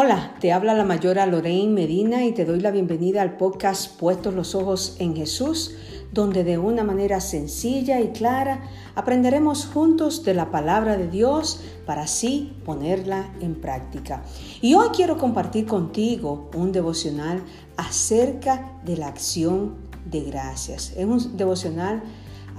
Hola, te habla la mayora Lorraine Medina y te doy la bienvenida al podcast Puestos los Ojos en Jesús, donde de una manera sencilla y clara aprenderemos juntos de la palabra de Dios para así ponerla en práctica. Y hoy quiero compartir contigo un devocional acerca de la acción de gracias. Es un devocional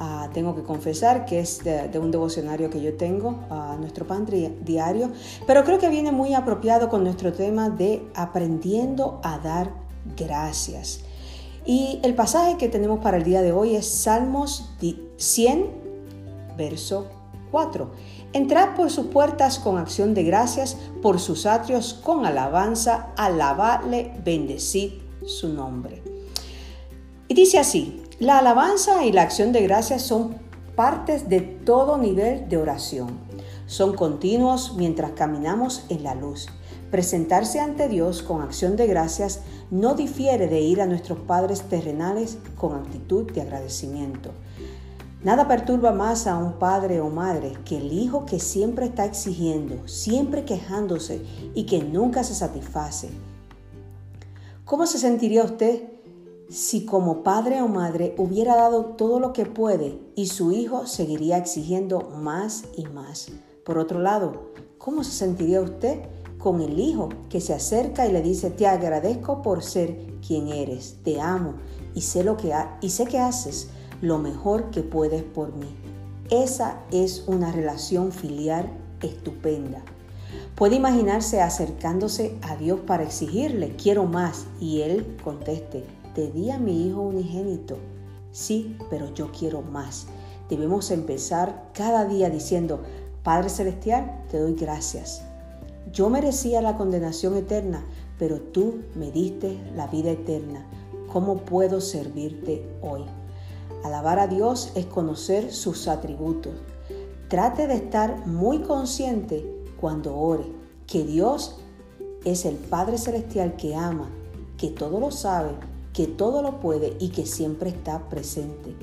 Ah, tengo que confesar que es de, un devocionario que yo tengo, a nuestro pan diario, pero creo que viene muy apropiado con nuestro tema de aprendiendo a dar gracias. Y el pasaje que tenemos para el día de hoy es Salmos 100, verso 4. Entrad por sus puertas con acción de gracias, por sus atrios con alabanza, alabadle, bendecid su nombre. Y dice así, la alabanza y la acción de gracias son partes de todo nivel de oración. Son continuos mientras caminamos en la luz. Presentarse ante Dios con acción de gracias no difiere de ir a nuestros padres terrenales con actitud de agradecimiento. Nada perturba más a un padre o madre que el hijo que siempre está exigiendo, siempre quejándose y que nunca se satisface. ¿Cómo se sentiría usted si como padre o madre hubiera dado todo lo que puede y su hijo seguiría exigiendo más y más. Por otro lado, ¿cómo se sentiría usted con el hijo que se acerca y le dice, te agradezco por ser quien eres, te amo y sé, lo que que haces lo mejor que puedes por mí? Esa es una relación filial estupenda. Puede imaginarse acercándose a Dios para exigirle, quiero más, y Él conteste, te di a mi hijo unigénito. Sí, pero yo quiero más. Debemos empezar cada día diciendo, Padre Celestial, te doy gracias. Yo merecía la condenación eterna, pero tú me diste la vida eterna. ¿Cómo puedo servirte hoy? Alabar a Dios es conocer sus atributos. Trate de estar muy consciente cuando ore que Dios es el Padre Celestial que ama, que todo lo sabe que todo lo puede y que siempre está presente.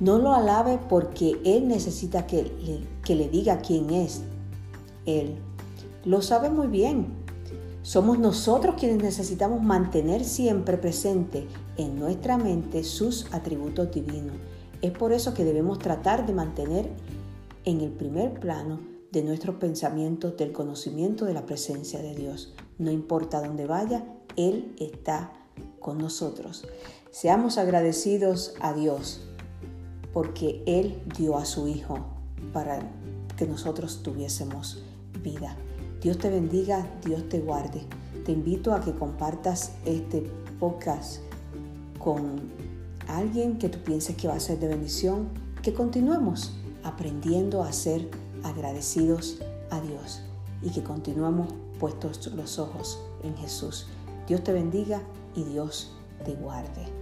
No lo alabe porque Él necesita que le, que le diga quién es Él. Lo sabe muy bien. Somos nosotros quienes necesitamos mantener siempre presente en nuestra mente sus atributos divinos. Es por eso que debemos tratar de mantener en el primer plano de nuestros pensamientos del conocimiento de la presencia de Dios. No importa dónde vaya, Él está con nosotros. Seamos agradecidos a Dios porque Él dio a su Hijo para que nosotros tuviésemos vida. Dios te bendiga, Dios te guarde. Te invito a que compartas este podcast con alguien que tú pienses que va a ser de bendición, que continuemos aprendiendo a ser agradecidos a Dios y que continuemos puestos los ojos en Jesús. Dios te bendiga y Dios te guarde.